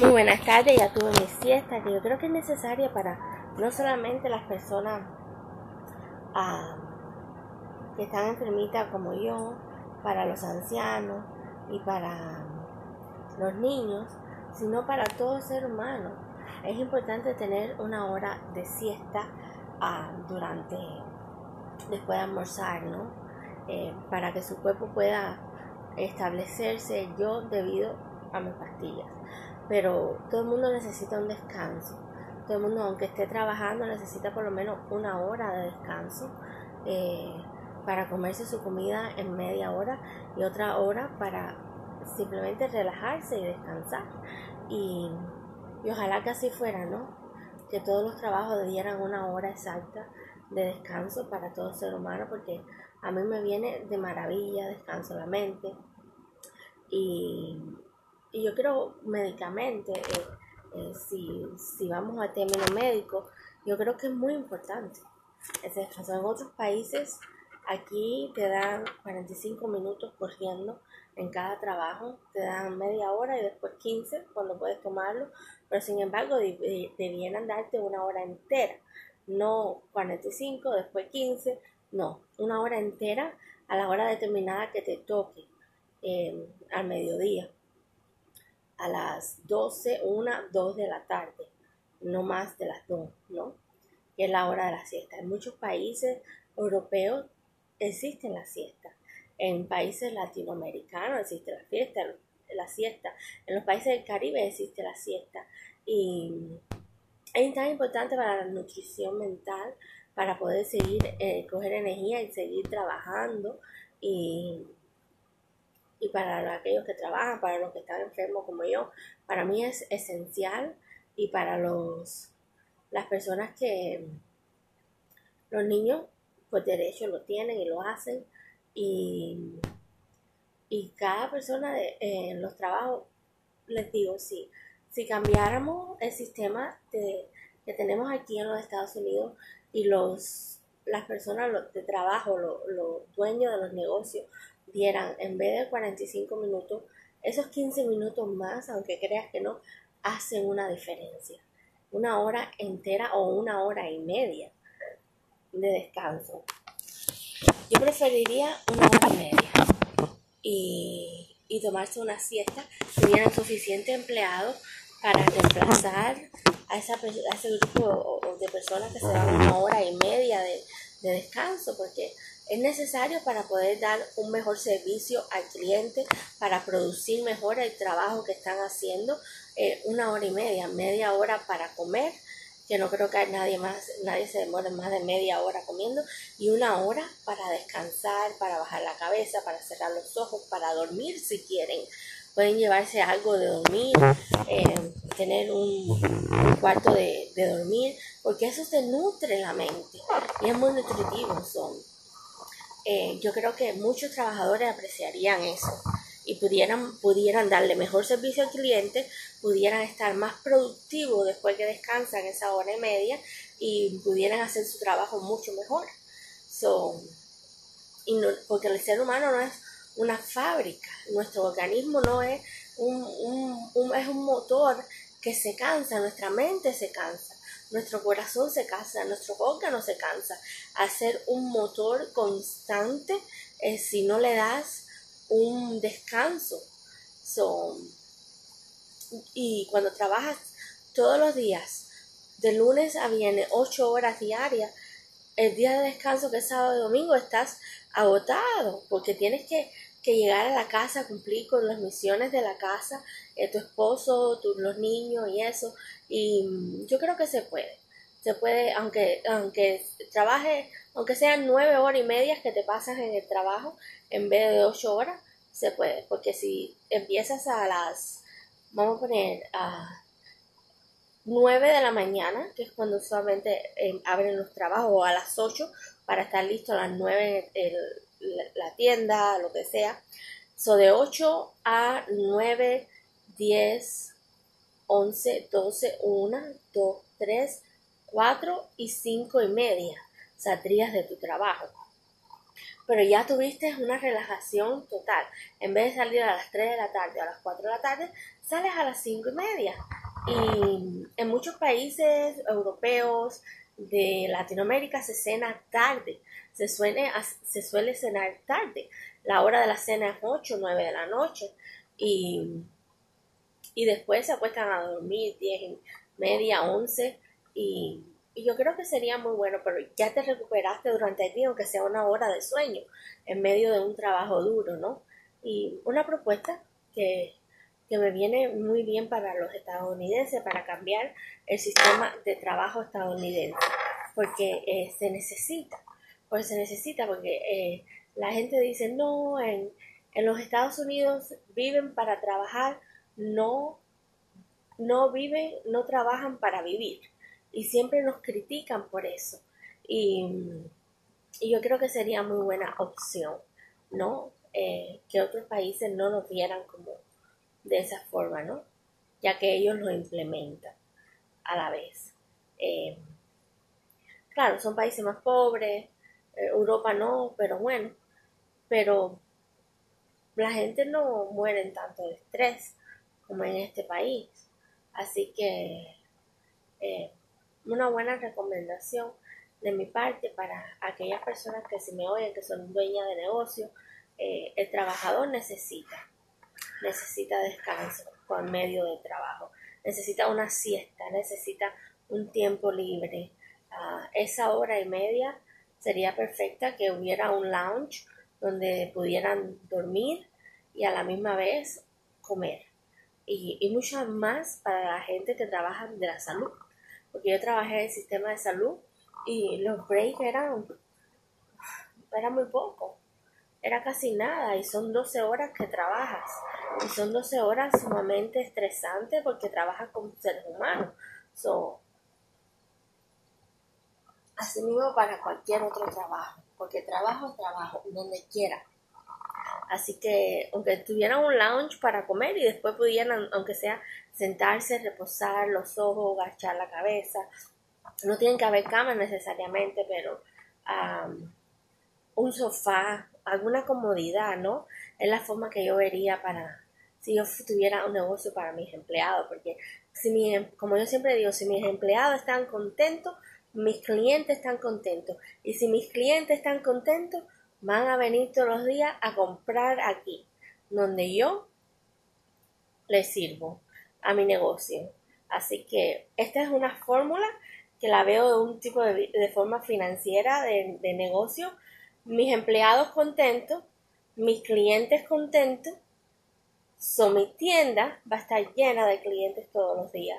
Muy buenas tardes, ya tuve mi siesta que yo creo que es necesaria para no solamente las personas ah, que están enfermitas como yo, para los ancianos y para los niños, sino para todo ser humano. Es importante tener una hora de siesta ah, durante, después de almorzar, ¿no? Eh, para que su cuerpo pueda establecerse yo debido a mis pastillas. Pero todo el mundo necesita un descanso. Todo el mundo, aunque esté trabajando, necesita por lo menos una hora de descanso eh, para comerse su comida en media hora y otra hora para simplemente relajarse y descansar. Y, y ojalá que así fuera, ¿no? Que todos los trabajos dieran una hora exacta de descanso para todo ser humano, porque a mí me viene de maravilla, descanso la mente. Y, yo creo médicamente, eh, eh, si, si, vamos a término médico, yo creo que es muy importante ese descanso. En otros países, aquí te dan 45 minutos corriendo en cada trabajo, te dan media hora y después 15 cuando puedes tomarlo, pero sin embargo debieran darte una hora entera, no 45, después 15, no, una hora entera a la hora determinada que te toque eh, al mediodía, a las 12, 1, 2 de la tarde, no más de las 2, ¿no? Que es la hora de la siesta. En muchos países europeos existen la siesta. En países latinoamericanos existe la fiesta, la siesta. En los países del Caribe existe la siesta. Y es tan importante para la nutrición mental, para poder seguir, eh, coger energía y seguir trabajando. Y, y para aquellos que trabajan, para los que están enfermos como yo, para mí es esencial. Y para los las personas que los niños pues derecho lo tienen y lo hacen y, y cada persona de, en los trabajos les digo sí si cambiáramos el sistema de, que tenemos aquí en los Estados Unidos y los las personas de trabajo, los, dueños de los negocios, dieran en vez de 45 minutos, esos 15 minutos más, aunque creas que no, hacen una diferencia. Una hora entera o una hora y media de descanso. Yo preferiría una hora y media y, y tomarse una siesta, tuvieran suficiente empleados para reemplazar a, esa, a ese grupo de personas que se dan una hora y media de, descanso, porque es necesario para poder dar un mejor servicio al cliente, para producir mejor el trabajo que están haciendo, eh, una hora y media, media hora para comer, que no creo que nadie más, nadie se demore más de media hora comiendo, y una hora para descansar, para bajar la cabeza, para cerrar los ojos, para dormir si quieren, pueden llevarse algo de dormir, eh, tener un, cuarto de, dormir, porque eso se nutre la mente y es muy nutritivo. Son. Eh, yo creo que muchos trabajadores apreciarían eso y pudieran, pudieran darle mejor servicio al cliente, pudieran estar más productivos después que descansan esa hora y media y pudieran hacer su trabajo mucho mejor. So, y porque el ser humano no es una fábrica. Nuestro organismo no es un, es un motor que se cansa, nuestra mente se cansa, nuestro corazón se cansa, nuestro órgano se cansa. Hacer un motor constante eh, si no le das un descanso. y cuando trabajas todos los días, de lunes a viernes, ocho horas diarias, el día de descanso que es sábado y domingo, estás agotado porque tienes que que llegar a la casa, cumplir con las misiones de la casa, eh, tu esposo, los niños y eso. Y mm, yo creo que se puede. Se puede, aunque, aunque trabaje, aunque sean nueve horas y media que te pasas en el trabajo en vez de ocho horas, se puede. Porque si empiezas a las, vamos a poner, a nueve de la mañana, que es cuando usualmente eh, abren los trabajos, o a las ocho para estar listo a las nueve el la, tienda, lo que sea. So de 8 a 9, 10, 11, 12, 1, 2, 3, 4 y 5 y media saldrías de tu trabajo. pero ya tuviste una relajación total. En vez de salir a las 3 de la tarde o a las 4 de la tarde, sales a las 5 y media. Y en muchos países europeos de Latinoamérica se cena tarde, se suele, se suele cenar tarde. La hora de la cena es 8 o 9 de la noche y, y después se acuestan a dormir 10 y media, 11 y, y yo creo que sería muy bueno, pero ya te recuperaste durante el día, aunque sea una hora de sueño, en medio de un trabajo duro, ¿no? Y una propuesta que que me viene muy bien para los estadounidenses, para cambiar el sistema de trabajo estadounidense, porque eh, se necesita, pues se necesita, porque eh, la gente dice, no, en, en los Estados Unidos viven para trabajar, no, no viven, no trabajan para vivir, y siempre nos critican por eso, y, y yo creo que sería muy buena opción, ¿no? Eh, que otros países no nos vieran como de esa forma, ¿no? Ya que ellos lo implementan a la vez. Eh, claro, son países más pobres, eh, Europa no, pero bueno, pero la gente no muere en tanto de estrés como en este país. Así que eh, una buena recomendación de mi parte para aquellas personas que se me oyen, que son dueñas de negocio, el trabajador necesita necesita descanso por medio del trabajo, necesita una siesta, necesita un tiempo libre. Ah, esa hora y media sería perfecta que hubiera un lounge donde pudieran dormir y a la misma vez comer. Y, y muchas más para la gente que trabaja de la salud. Porque yo trabajé en el sistema de salud y los breaks eran, muy poco. Era casi nada y son 12 horas que trabajas. Y son 12 horas sumamente estresantes porque trabajas con seres humanos. So, así mismo para cualquier otro trabajo, porque trabajo es trabajo, donde quiera. Así que, aunque tuvieran un lounge para comer y después pudieran, aunque sea sentarse, reposar los ojos, agachar la cabeza, no tienen que haber camas necesariamente, pero un sofá, alguna comodidad, ¿no? Es la forma que yo vería para, si yo tuviera un negocio para mis empleados, porque si mi, em, como yo siempre digo, si mis empleados están contentos, mis clientes están contentos. Y si mis clientes están contentos, van a venir todos los días a comprar aquí, donde yo les sirvo a mi negocio. Así que esta es una fórmula que la veo de un tipo de, de forma financiera de, de negocio mis empleados contentos, mis clientes contentos, so mi tienda va a estar llena de clientes todos los días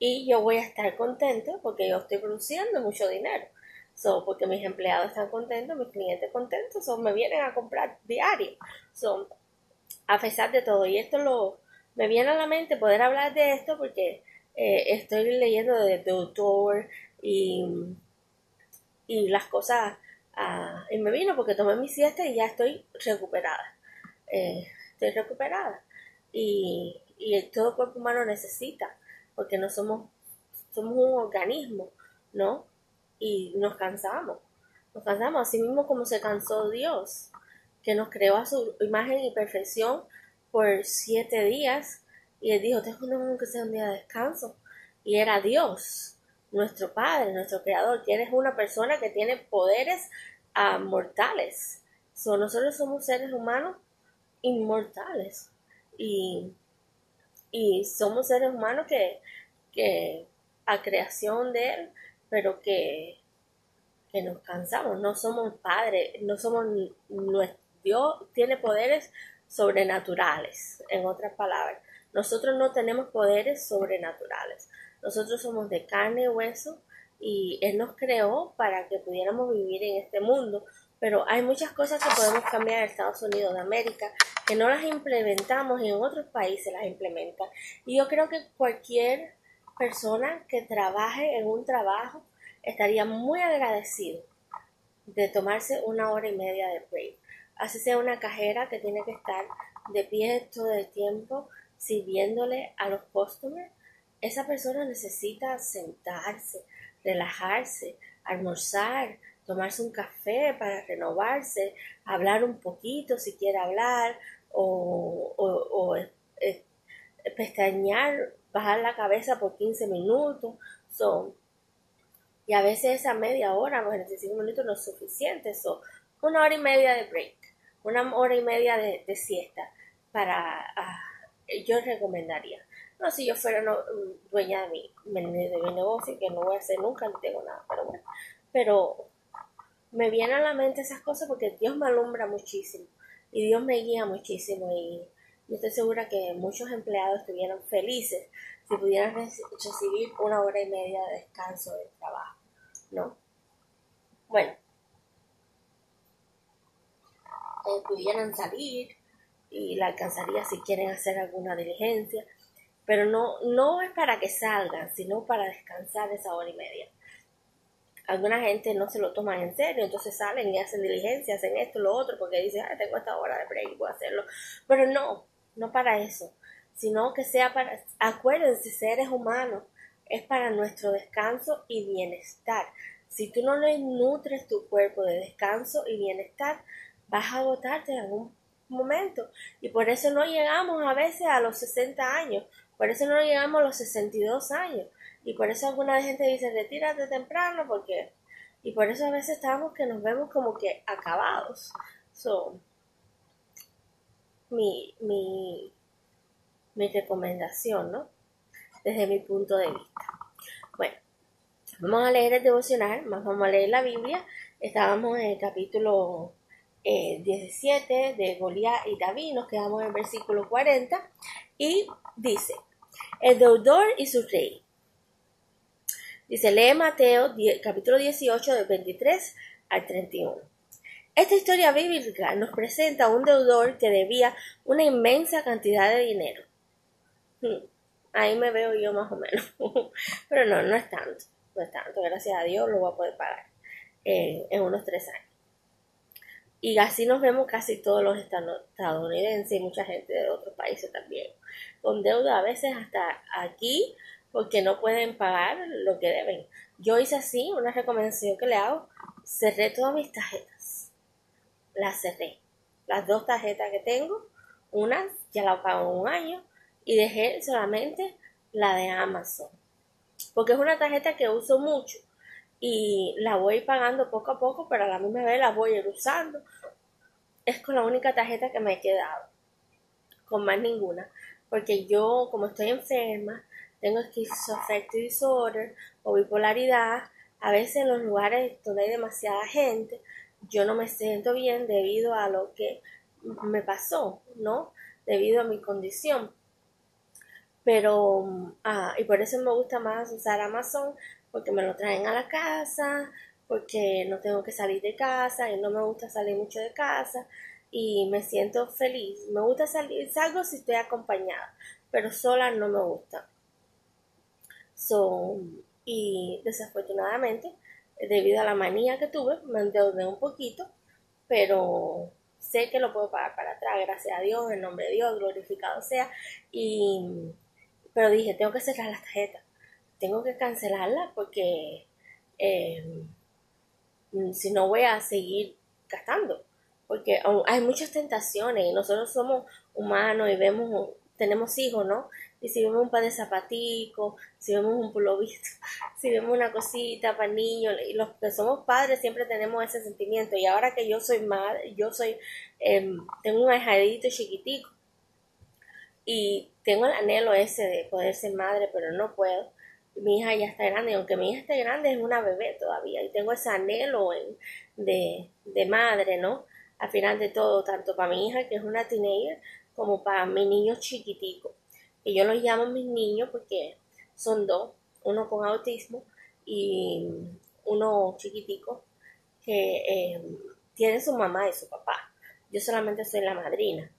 y yo voy a estar contento porque yo estoy produciendo mucho dinero. So, porque mis empleados están contentos, mis clientes contentos, so, me vienen a comprar diario. So, a pesar de todo, y esto lo, me viene a la mente poder hablar de esto porque eh, estoy leyendo de, de y, y las cosas Y me vino porque tomé mi siesta y ya estoy recuperada. Eh, estoy recuperada. Y, y todo cuerpo humano necesita, porque no somos, somos un organismo, ¿no? Y nos cansamos. Nos cansamos, así mismo como se cansó Dios, que nos creó a su imagen y perfección por siete días. Y él dijo, tengo que sea un día de descanso. Y era Dios nuestro Padre, nuestro Creador, eres una persona que tiene poderes ah, mortales. nosotros somos seres humanos inmortales y, y somos seres humanos que, que a creación de Él, pero que, que nos cansamos, no somos padres, no somos, Dios tiene poderes sobrenaturales, en otras palabras. Nosotros no tenemos poderes sobrenaturales. Nosotros somos de carne y hueso y Él nos creó para que pudiéramos vivir en este mundo. Pero hay muchas cosas que podemos cambiar en Estados Unidos de América que no las implementamos y en otros países las implementan. Y yo creo que cualquier persona que trabaje en un trabajo estaría muy agradecido de tomarse una hora y media de break. Así sea una cajera que tiene que estar de pie todo el tiempo sirviéndole a los customers esa persona necesita sentarse, relajarse, almorzar, tomarse un café para renovarse, hablar un poquito si quiere hablar o, eh, pestañear, bajar la cabeza por 15 minutos. Y a veces esa media hora, 45 minutos no es suficiente. Son una hora y media de break, una hora y media de, siesta para, ah, yo recomendaría. No, si yo fuera dueña de mi, de mi negocio, que no voy a hacer nunca, no tengo nada, pero bueno. Pero me vienen a la mente esas cosas porque Dios me alumbra muchísimo y Dios me guía muchísimo y yo estoy segura que muchos empleados estuvieran felices si pudieran recibir una hora y media de descanso de trabajo, ¿no? Bueno, eh, pudieran salir y la alcanzaría si quieren hacer alguna diligencia, pero no, no es para que salgan, sino para descansar esa hora y media. Alguna gente no se lo toman en serio, entonces salen y hacen diligencia, hacen esto, lo otro, porque dicen, ah, tengo esta hora de break, puedo hacerlo. Pero no, no para eso, sino que sea para, acuérdense, seres humanos, es para nuestro descanso y bienestar. Si tú no le nutres tu cuerpo de descanso y bienestar, vas a agotarte en algún momento. Y por eso no llegamos a veces a los 60 años, por eso no llegamos a los 62 años. Y por eso alguna gente dice, retírate temprano, porque... Y por eso a veces estamos que nos vemos como que acabados. So, mi, mi, mi recomendación, ¿no? Desde mi punto de vista. Bueno, vamos a leer el devocional, más vamos a leer la Biblia. Estábamos en el capítulo 17 eh, de Goliat y David, nos quedamos en el versículo 40 y dice, el deudor y su rey. Dice, lee Mateo capítulo 18 del 23 al 31. Esta historia bíblica nos presenta a un deudor que debía una inmensa cantidad de dinero. Hmm, ahí me veo yo más o menos. Pero no, no es tanto. No es tanto. Gracias a Dios lo voy a poder pagar en unos tres años. Y así nos vemos casi todos los estadounidenses y mucha gente de otros países también. Con deuda a veces hasta aquí porque no pueden pagar lo que deben. Yo hice así, una recomendación que le hago, cerré todas mis tarjetas. Las cerré. Las dos tarjetas que tengo, una ya la pago un año y dejé solamente la de Amazon. Porque es una tarjeta que uso mucho y la voy pagando poco a poco, pero a la misma vez la voy a ir usando. Es con la única tarjeta que me he quedado, con más ninguna, porque yo como estoy enferma, tengo esquizofrenia disorder o bipolaridad, a veces en los lugares donde hay demasiada gente, yo no me siento bien debido a lo que me pasó, ¿no? Debido a mi condición. Pero, ah, y por eso me gusta más usar Amazon porque me lo traen a la casa, porque no tengo que salir de casa y no me gusta salir mucho de casa y me siento feliz. Me gusta salir, salgo si estoy acompañada, pero sola no me gusta. So, y desafortunadamente, debido a la manía que tuve, me endeudé un poquito, pero sé que lo puedo pagar para atrás, gracias a Dios, en nombre de Dios, glorificado sea. Y, pero dije, tengo que cerrar las tarjetas tengo que cancelarla porque eh, si no voy a seguir gastando. Porque hay muchas tentaciones y nosotros somos humanos y vemos, tenemos hijos, ¿no? Y si vemos un par de zapaticos, si vemos un pulovito, si vemos una cosita para niños, y los que somos padres siempre tenemos ese sentimiento. Y ahora que yo soy madre, yo soy, em, tengo un ahijadito chiquitico y tengo el anhelo ese de poder ser madre, pero no puedo mi hija ya está grande, aunque mi hija esté grande, es una bebé todavía y tengo ese anhelo de, de madre, ¿no? Al final de todo, tanto para mi hija, que es una teenager, como para mi niño chiquitico. Y yo los llamo mis niños porque son dos, uno con autismo y uno chiquitico que eh, tiene su mamá y su papá. Yo solamente soy la madrina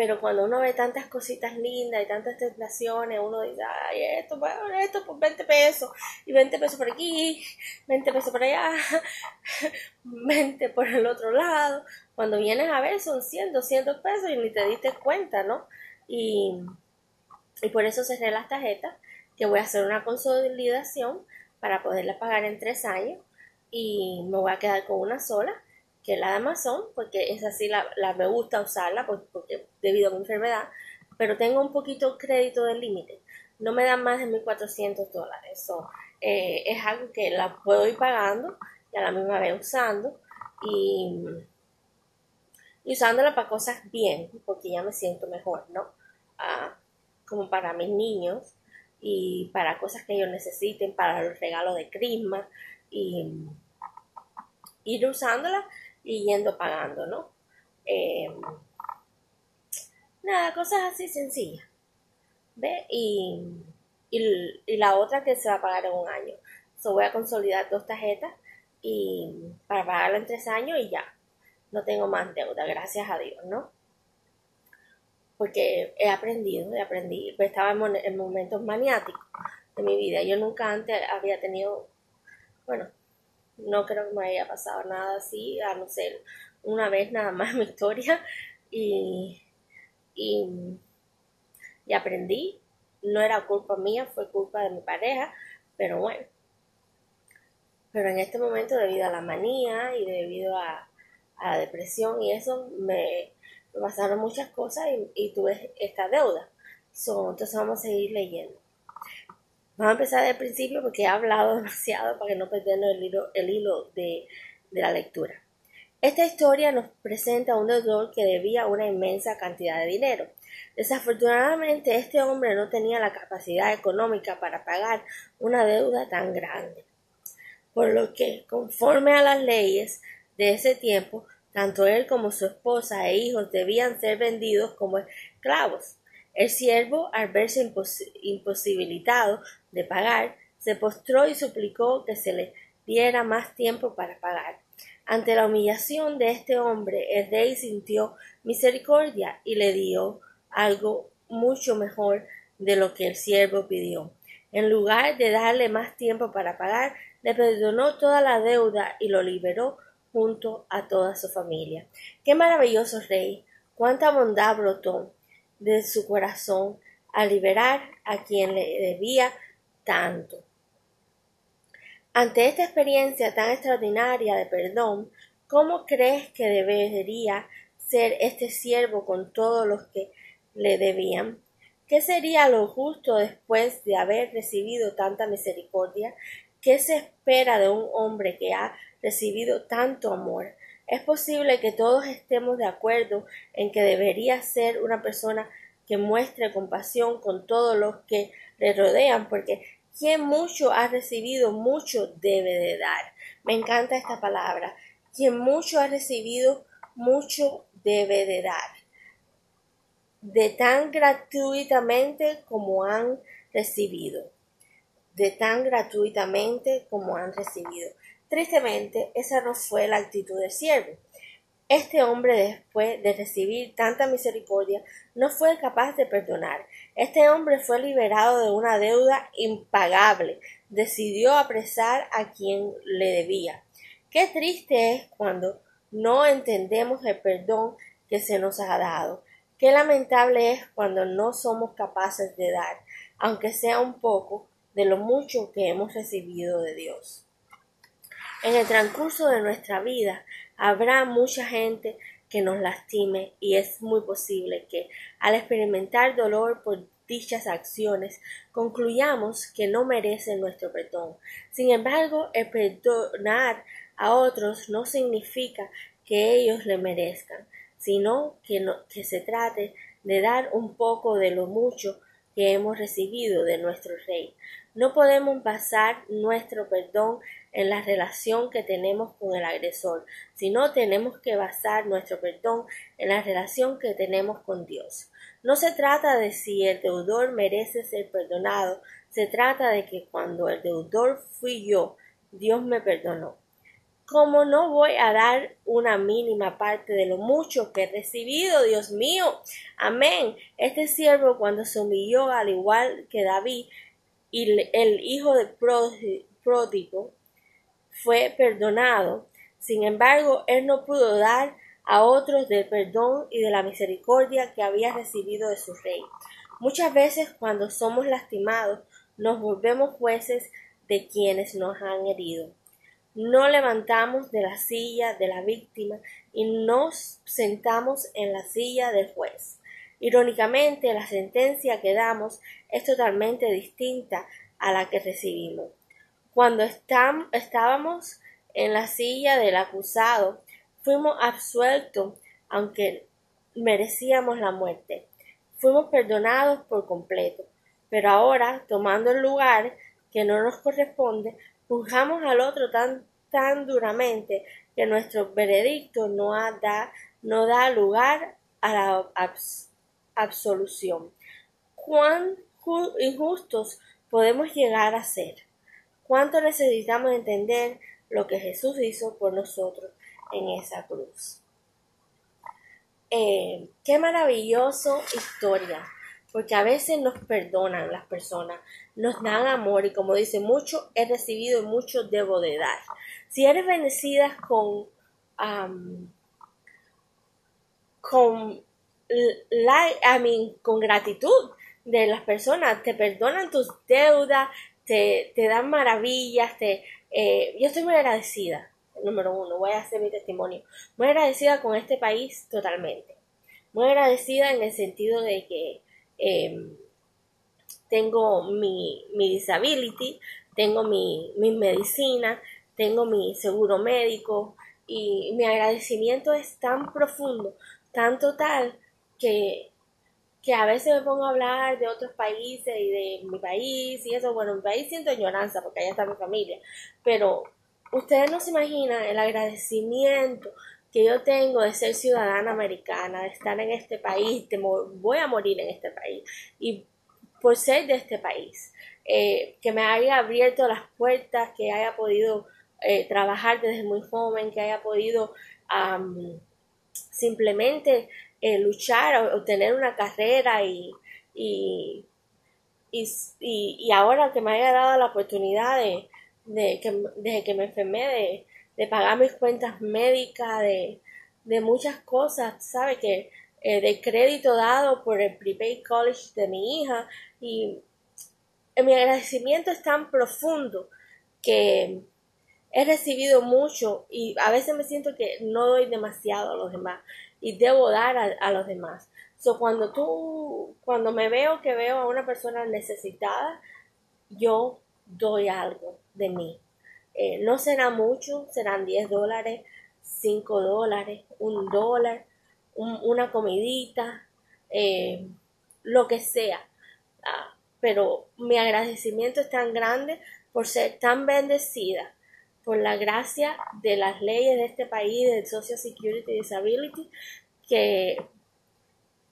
pero cuando uno ve tantas cositas lindas y tantas tentaciones, uno dice, ay, esto, bueno, esto por 20 pesos, y 20 pesos por aquí, 20 pesos por allá, 20 por el otro lado. Cuando vienes a ver son 100, 200 pesos y ni te diste cuenta, ¿no? Y, y por eso cerré las tarjetas, que voy a hacer una consolidación para poderla pagar en tres años y me voy a quedar con una sola, que la de Amazon, porque es así, la, me gusta usarla porque, debido a mi enfermedad, pero tengo un poquito crédito del límite. No me dan más de 1.400 dólares. Eso eh, es algo que la puedo ir pagando y a la misma vez usando y, y usándola para cosas bien, porque ya me siento mejor, ¿no? Ah, como para mis niños y para cosas que ellos necesiten, para los regalos de crisma y ir usándola y yendo pagando, ¿no? Em, nada, cosas así sencillas. ¿Ve? Y, y, la otra que se va a pagar en un año. So voy a consolidar dos tarjetas y para pagarla en tres años y ya. No tengo más deuda, gracias a Dios, ¿no? porque he aprendido, he aprendido, pues, estaba en, momentos maniáticos de mi vida. Yo nunca antes había tenido, bueno, no creo que me haya pasado nada así, a no ser una vez nada más mi historia y, y, y aprendí. No era culpa mía, fue culpa de mi pareja, pero bueno. Pero en este momento, debido a la manía y debido a, a la depresión y eso, me, pasaron muchas cosas y, tuve esta deuda. entonces vamos a seguir leyendo. Vamos a empezar del principio porque he hablado demasiado para que no perdernos el hilo, el hilo de, de la lectura. Esta historia nos presenta a un deudor que debía una inmensa cantidad de dinero. Desafortunadamente, este hombre no tenía la capacidad económica para pagar una deuda tan grande. Por lo que, conforme a las leyes de ese tiempo, tanto él como su esposa e hijos debían ser vendidos como esclavos. El siervo, al verse imposibilitado de pagar, se postró y suplicó que se le diera más tiempo para pagar. Ante la humillación de este hombre, el rey sintió misericordia y le dio algo mucho mejor de lo que el siervo pidió. En lugar de darle más tiempo para pagar, le perdonó toda la deuda y lo liberó junto a toda su familia. Qué maravilloso rey, cuánta bondad brotó de su corazón al liberar a quien le debía tanto. Ante esta experiencia tan extraordinaria de perdón, ¿cómo crees que debería ser este siervo con todos los que le debían? ¿Qué sería lo justo después de haber recibido tanta misericordia? ¿Qué se espera de un hombre que ha recibido tanto amor. Es posible que todos estemos de acuerdo en que debería ser una persona que muestre compasión con todos los que le rodean, porque quien mucho ha recibido, mucho debe de dar. Me encanta esta palabra. Quien mucho ha recibido, mucho debe de dar. De tan gratuitamente como han recibido. De tan gratuitamente como han recibido. Tristemente, esa no fue la actitud del siervo. Este hombre, después de recibir tanta misericordia, no fue capaz de perdonar. Este hombre fue liberado de una deuda impagable. Decidió apresar a quien le debía. Qué triste es cuando no entendemos el perdón que se nos ha dado. Qué lamentable es cuando no somos capaces de dar, aunque sea un poco, de lo mucho que hemos recibido de Dios. En el transcurso de nuestra vida habrá mucha gente que nos lastime y es muy posible que al experimentar dolor por dichas acciones concluyamos que no merecen nuestro perdón. Sin embargo, el perdonar a otros no significa que ellos le merezcan, sino que, que se trate de dar un poco de lo mucho que hemos recibido de nuestro Rey. No podemos basar nuestro perdón en la relación que tenemos con el agresor, sino tenemos que basar nuestro perdón en la relación que tenemos con Dios. No se trata de si el deudor merece ser perdonado, se trata de que cuando el deudor fui yo, Dios me perdonó. Como no voy a dar una mínima parte de lo mucho que he recibido, Dios mío. Amén. Este siervo cuando se humilló al igual que David y el hijo de pródigo fue perdonado. Sin embargo, él no pudo dar a otros del perdón y de la misericordia que había recibido de su rey. Muchas veces cuando somos lastimados nos volvemos jueces de quienes nos han herido. no levantamos de la silla de la víctima y nos sentamos en la silla del juez. Irónicamente, la sentencia que damos es totalmente distinta a la que recibimos. Cuando estábamos en la silla del acusado, fuimos absueltos aunque merecíamos la muerte. Fuimos perdonados por completo. Pero ahora, tomando el lugar que no nos corresponde, juzgamos al otro tan, tan duramente que nuestro veredicto no, da, no da lugar a la absolución. ¿Cuán injustos podemos llegar a ser? ¿Cuánto necesitamos entender lo que Jesús hizo por nosotros en esa cruz? Eh, qué maravilloso historia porque a veces nos perdonan las personas, nos dan amor y como dice, mucho he recibido y mucho debo de dar. Si eres bendecida con, con, la, con gratitud de las personas, te perdonan tus deudas, te, dan maravillas, te, eh, yo estoy muy agradecida, número uno, voy a hacer mi testimonio, muy agradecida con este país totalmente, muy agradecida en el sentido de que Em, tengo mi, mi disability, tengo mi, mi medicina, tengo mi seguro médico y mi agradecimiento es tan profundo, tan total que, que a veces me pongo a hablar de otros países y de mi país y eso, bueno, mi país siento añoranza porque allá está mi familia, pero ustedes no se imaginan el agradecimiento que yo tengo de ser ciudadana americana, de estar en este país, de voy a morir en este país, y por ser de este país, eh, que me haya abierto las puertas, que haya podido eh, trabajar desde muy joven, que haya podido simplemente eh, luchar, obtener una carrera y, y, y, ahora que me haya dado la oportunidad de, de que, desde que me enfermé, de, de pagar mis cuentas médicas, de, de muchas cosas, ¿sabe? Que eh, de crédito dado por el prepaid college de mi hija y mi agradecimiento es tan profundo que he recibido mucho y a veces me siento que no doy demasiado a los demás y debo dar a, los demás. So, cuando tú, cuando me veo que veo a una persona necesitada, yo doy algo de mí. Eh, no será mucho, serán 10 dólares, 5 dólares, un dólar, una comidita, eh, lo que sea. Ah, pero mi agradecimiento es tan grande por ser tan bendecida por la gracia de las leyes de este país, del Social Security Disability, que,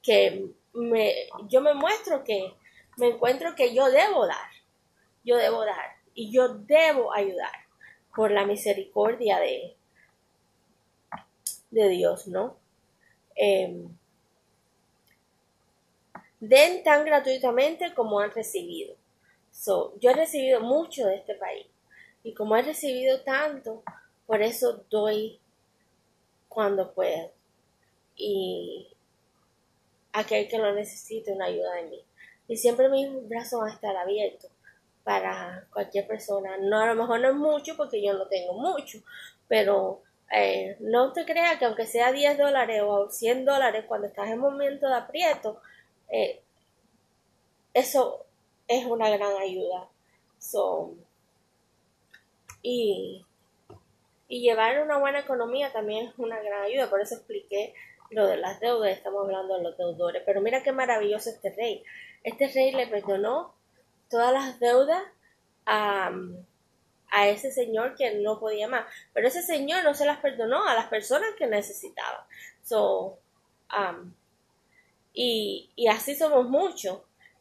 que me, yo me muestro que me encuentro que yo debo dar, yo debo dar y yo debo ayudar por la misericordia de, de Dios, ¿no? Em, den tan gratuitamente como han recibido. So, yo he recibido mucho de este país y como he recibido tanto, por eso doy cuando puedo. Y aquel que lo necesite una ayuda de mí. Y siempre mis brazos van a estar abiertos para cualquier persona. No, a lo mejor no es mucho porque yo no tengo mucho, pero eh, no te creas que aunque sea 10 dólares o 100 dólares cuando estás en momento de aprieto, eh, eso es una gran ayuda. Y, y llevar una buena economía también es una gran ayuda, por eso expliqué lo de las deudas, estamos hablando de los deudores. Pero mira qué maravilloso este rey. Este rey le perdonó todas las deudas a, a ese señor que no podía más. Pero ese señor no se las perdonó a las personas que necesitaban. So, um, y, y así somos muchos.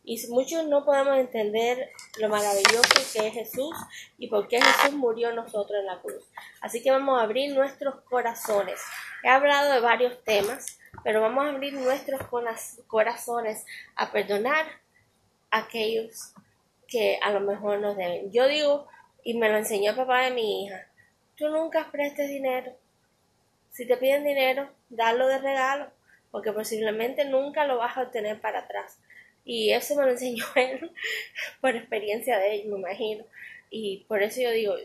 Y muchos no podemos entender lo maravilloso que es Jesús y por qué Jesús murió nosotros en la cruz. Así que vamos a abrir nuestros corazones. He hablado de varios temas, pero vamos a abrir nuestros corazones a perdonar a aquellos que a lo mejor nos deben. Yo digo, y me lo enseñó el papá de mi hija, tú nunca prestes dinero. Si te piden dinero, dalo de regalo, porque posiblemente nunca lo vas a obtener para atrás. Y eso me lo enseñó él por experiencia de él, me imagino. Y por eso yo digo,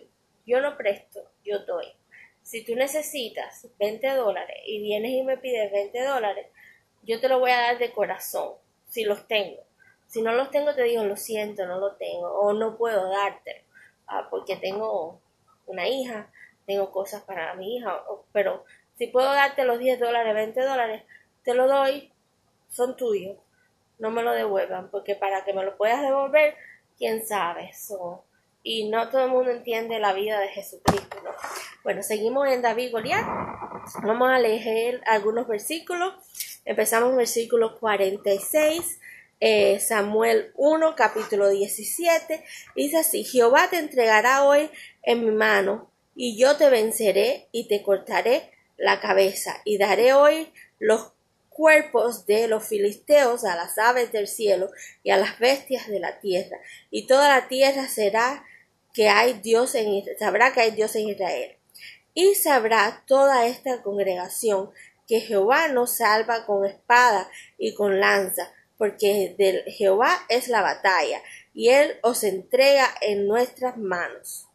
yo no presto, yo doy. Si tú necesitas 20 dólares y vienes y me pides 20 dólares, yo te lo voy a dar de corazón, si los tengo. Si no los tengo, te digo, lo siento, no lo tengo, o no puedo darte, ah, porque tengo una hija, tengo cosas para mi hija, pero si puedo darte los 10 dólares, 20 dólares, te lo doy, son tuyos, no me lo devuelvan, porque para que me lo puedas devolver, quién sabe. eso y no todo el mundo entiende la vida de Jesucristo. Bueno, seguimos en David Goliat. Vamos a leer algunos versículos. Empezamos en versículo 46. Eh, Samuel 1, capítulo 17. Dice así, Jehová te entregará hoy en mi mano, y yo te venceré y te cortaré la cabeza, y daré hoy los cuerpos de los filisteos a las aves del cielo y a las bestias de la tierra, y toda la tierra será que hay Dios en sabrá que hay Dios en Israel. Y sabrá toda esta congregación que Jehová nos salva con espada y con lanza, porque de Jehová es la batalla, y él os entrega en nuestras manos.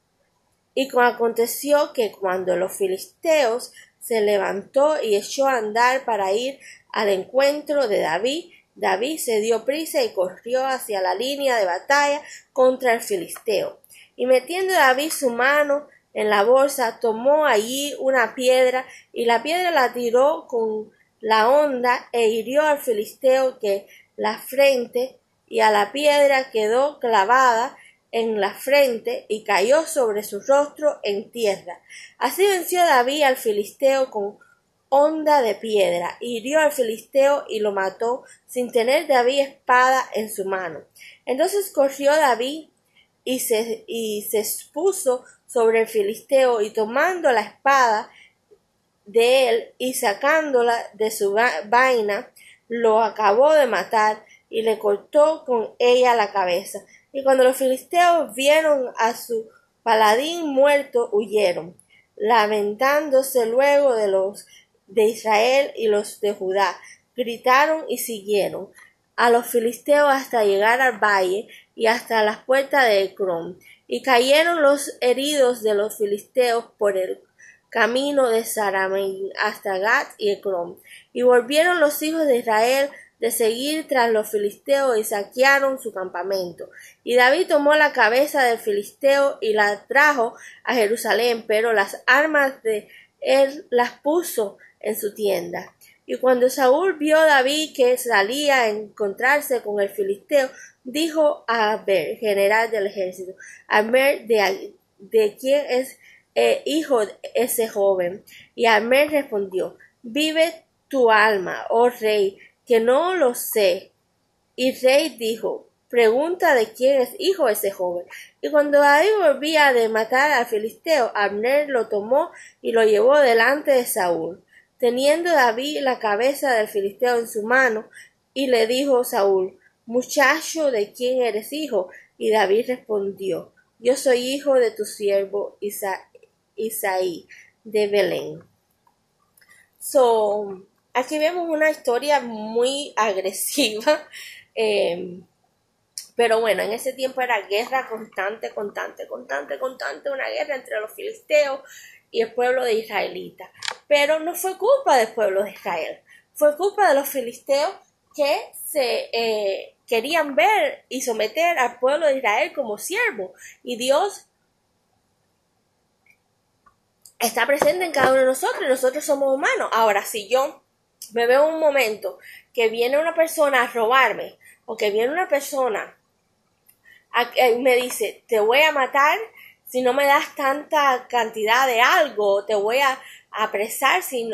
Y aconteció que cuando los filisteos se levantó y echó a andar para ir al encuentro de David, David se dio prisa y corrió hacia la línea de batalla contra el filisteo. Y metiendo David su mano en la bolsa, tomó allí una piedra y la piedra la tiró con la honda e hirió al filisteo que la frente y a la piedra quedó clavada en la frente y cayó sobre su rostro en tierra. Así venció David al filisteo con honda de piedra, hirió al filisteo y lo mató sin tener David espada en su mano. Entonces corrió David y se, y se expuso sobre el filisteo y tomando la espada de él y sacándola de su vaina, lo acabó de matar y le cortó con ella la cabeza. Y cuando los filisteos vieron a su paladín muerto, huyeron, lamentándose luego de los de Israel y los de Judá. Gritaron y siguieron a los filisteos hasta llegar al valle y hasta las puertas de Ecrón. Y cayeron los heridos de los filisteos por el camino de Saramín hasta Gat y Ecrón. Y volvieron los hijos de Israel de seguir tras los filisteos y saquearon su campamento. Y David tomó la cabeza del filisteo y la trajo a Jerusalén, pero las armas de él las puso en su tienda. Y cuando Saúl vio a David que salía a encontrarse con el filisteo, dijo a Abel, general del ejército, Abel, de, de quién es eh, hijo ese joven. Y Abel respondió, vive tu alma, oh rey, que no lo sé. Y rey dijo, pregunta de quién es hijo ese joven. Y cuando David volvía de matar al filisteo, Abner lo tomó y lo llevó delante de Saúl teniendo David la cabeza del filisteo en su mano, y le dijo Saúl, Muchacho, ¿de quién eres hijo? Y David respondió, Yo soy hijo de tu siervo Isaí de Belén. So, aquí vemos una historia muy agresiva. Em, pero bueno, en ese tiempo era guerra constante, constante, constante, constante, una guerra entre los filisteos y el pueblo de israelita. Pero no fue culpa del pueblo de Israel, fue culpa de los filisteos que se eh, querían ver y someter al pueblo de Israel como siervo. Y Dios está presente en cada uno de nosotros y nosotros somos humanos. Ahora, si yo me veo un momento que viene una persona a robarme o que viene una persona y me dice, te voy a matar si no me das tanta cantidad de algo, te voy a apresar. Si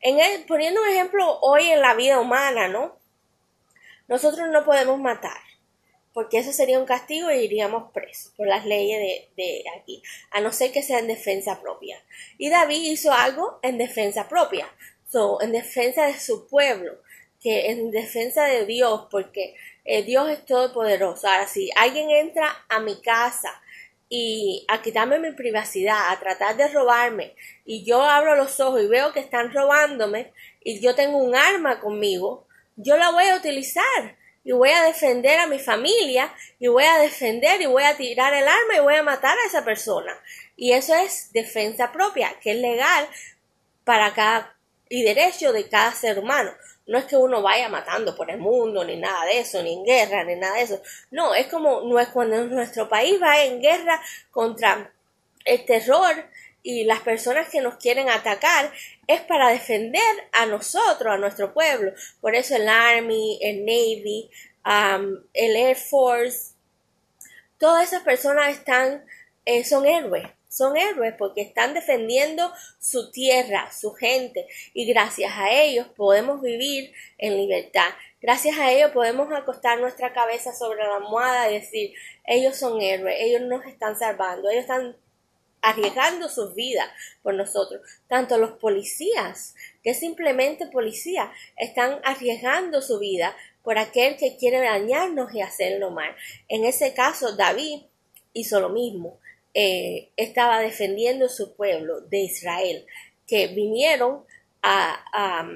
en poniendo un ejemplo hoy en la vida humana, ¿no? Nosotros no podemos matar, porque eso sería un castigo y iríamos presos por las leyes de, de aquí, a no ser que sea en defensa propia. Y David hizo algo en defensa propia, so, en defensa de su pueblo, que en defensa de Dios, porque eh, Dios es todopoderoso. Ahora, si alguien entra a mi casa y a quitarme mi privacidad, a tratar de robarme, y yo abro los ojos y veo que están robándome, y yo tengo un arma conmigo, yo la voy a utilizar. y voy a defender a mi familia y voy a defender y voy a tirar el arma y voy a matar a esa persona. Y eso es defensa propia, que es legal para cada y derecho de cada ser humano. No es que uno vaya matando por el mundo, ni nada de eso, ni en guerra, ni nada de eso. No, es como no es cuando nuestro país va en guerra contra el terror y las personas que nos quieren atacar es para defender a nosotros, a nuestro pueblo. Por eso el Army, el Navy, um, el Air Force, todas esas personas están, eh, son héroes, son héroes porque están defendiendo su tierra, su gente, y gracias a ellos podemos vivir en libertad. Gracias a ellos podemos acostar nuestra cabeza sobre la almohada y decir, ellos son héroes, ellos nos están salvando, ellos están arriesgando sus vidas por nosotros. Tanto los policías, que simplemente policía, están arriesgando su vida por aquel que quiere dañarnos y hacerlo mal. En ese caso, David hizo lo mismo. Eh, estaba defendiendo su pueblo de Israel, que vinieron a, a,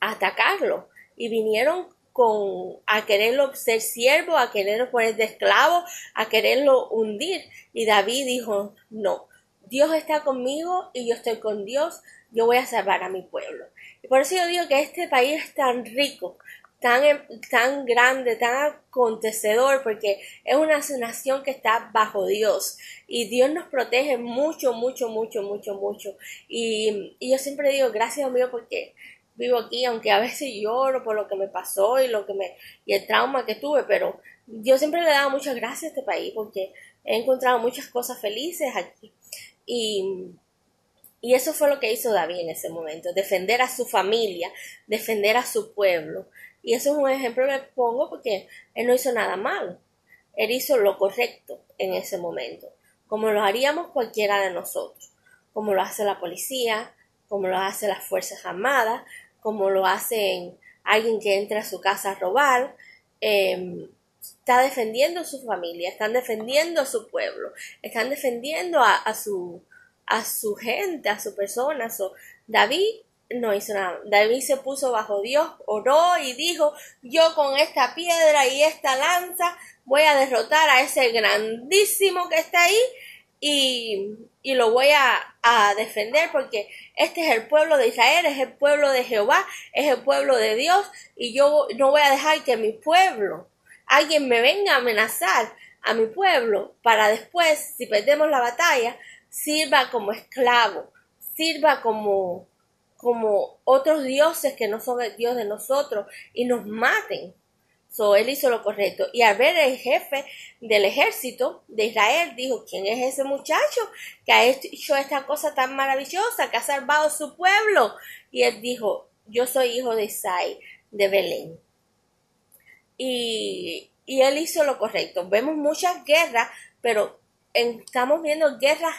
atacarlo y vinieron con a quererlo ser siervo, a quererlo poner de esclavo, a quererlo hundir. Y David dijo, no, Dios está conmigo y yo estoy con Dios, yo voy a salvar a mi pueblo. Y por eso yo digo que este país es tan rico, tan, tan grande, tan acontecedor, porque es una nación que está bajo Dios y Dios nos protege mucho, mucho, mucho, mucho, mucho. Y, y yo siempre digo, gracias a Dios porque vivo aquí, aunque a veces lloro por lo que me pasó y lo que me y el trauma que tuve, pero yo siempre le he dado muchas gracias a este país porque he encontrado muchas cosas felices aquí. Y, y eso fue lo que hizo David en ese momento, defender a su familia, defender a su pueblo. Y eso es un ejemplo que pongo porque él no hizo nada malo. Él hizo lo correcto en ese momento, como lo haríamos cualquiera de nosotros, como lo hace la policía, como lo hace las Fuerzas Armadas, como lo hacen alguien que entra a su casa a robar, em, está defendiendo a su familia, están defendiendo a su pueblo, están defendiendo a, su a su gente, a su persona. David no hizo nada. David se puso bajo Dios, oró y dijo, yo con esta piedra y esta lanza voy a derrotar a ese grandísimo que está ahí y, y lo voy a, a, defender porque este es el pueblo de Israel, es el pueblo de Jehová, es el pueblo de Dios y yo no voy a dejar que mi pueblo, alguien me venga a amenazar a mi pueblo para después, si perdemos la batalla, sirva como esclavo, sirva como como otros dioses que no son el Dios de nosotros y nos maten. So, él hizo lo correcto. Y al ver el jefe del ejército de Israel, dijo, ¿quién es ese muchacho que ha hecho esta cosa tan maravillosa, que ha salvado su pueblo? Y él dijo, yo soy hijo de Isai, de Belén. Y, él hizo lo correcto. Vemos muchas guerras, pero estamos viendo guerras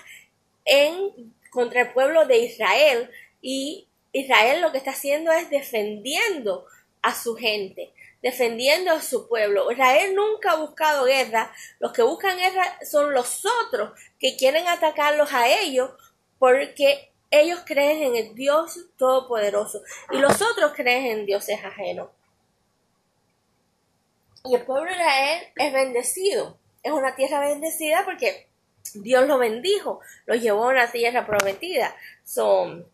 en, contra el pueblo de Israel y Israel lo que está haciendo es defendiendo a su gente defendiendo a su pueblo. Israel nunca ha buscado guerra. Los que buscan guerra son los otros que quieren atacarlos a ellos porque ellos creen en el Dios Todopoderoso y los otros creen en dioses ajenos. Y el pueblo de Israel es bendecido. Es una tierra bendecida porque Dios lo bendijo, lo llevó a una tierra prometida. Son,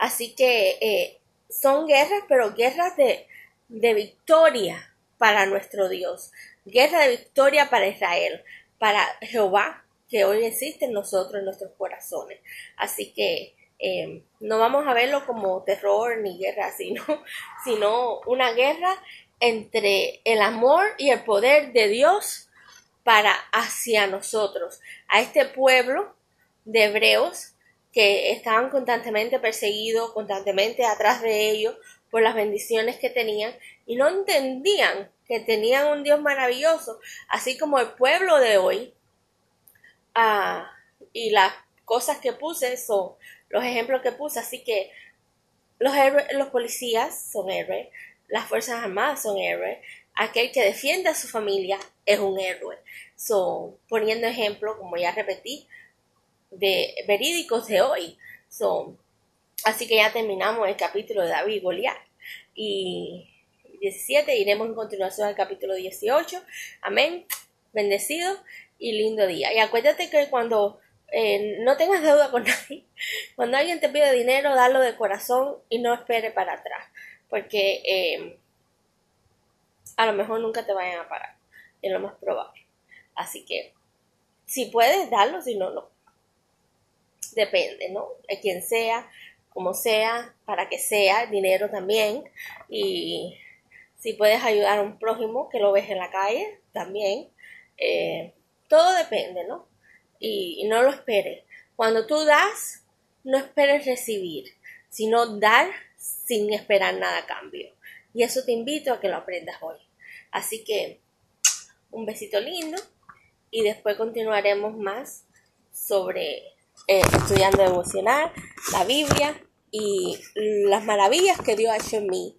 así que eh, son guerras, pero guerras de, de victoria para nuestro Dios, guerra de victoria para Israel, para Jehová, que hoy existe en nosotros, en nuestros corazones. Así que eh, no vamos a verlo como terror ni guerra, sino, sino una guerra entre el amor y el poder de Dios para hacia nosotros, a este pueblo de hebreos que estaban constantemente perseguidos, constantemente atrás de ellos, por las bendiciones que tenían y no entendían que tenían un Dios maravilloso, así como el pueblo de hoy. Ah, y las cosas que puse son los ejemplos que puse, así que los, los policías son héroes, las Fuerzas Armadas son héroes, aquel que defiende a su familia es un héroe. Son poniendo ejemplo, como ya repetí, de verídicos de hoy. Son Así que ya terminamos el capítulo de David y Goliat. Y 17. Iremos en continuación al capítulo 18. Amén. Bendecido y lindo día. Y acuérdate que cuando eh, no tengas deuda con nadie, cuando alguien te pide dinero, dalo de corazón y no espere para atrás. Porque eh, a lo mejor nunca te vayan a pagar. Es lo más probable. Así que si puedes, darlo, si no, no. Depende, ¿no? De quien sea, como sea, para que sea, dinero también. Y si puedes ayudar a un prójimo que lo ves en la calle, también. Eh, todo depende, ¿no? Y, y no lo esperes. Cuando tú das, no esperes recibir, sino dar sin esperar nada a cambio. Y eso te invito a que lo aprendas hoy. Así que un besito lindo y después continuaremos más sobre eh, estudiando emocional, la Biblia y las maravillas que Dios ha hecho en mí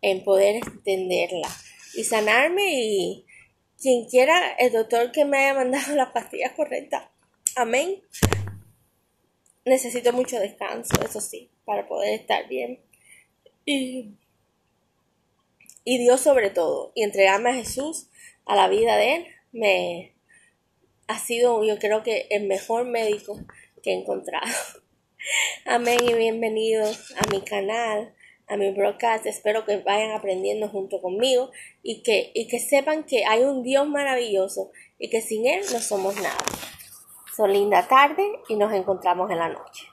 en poder entenderla y sanarme y quien quiera el doctor que me haya mandado las pastillas correctas. Amén. Necesito mucho descanso, eso sí, para poder estar bien. Y, y Dios sobre todo, y entregarme a Jesús, a la vida de Él, me, ha sido yo creo que el mejor médico que he encontrado. Amén y bienvenidos a mi canal, a mi broadcast. Espero que vayan aprendiendo junto conmigo y que, y que sepan que hay un Dios maravilloso y que sin Él no somos nada. Son linda tarde y nos encontramos en la noche.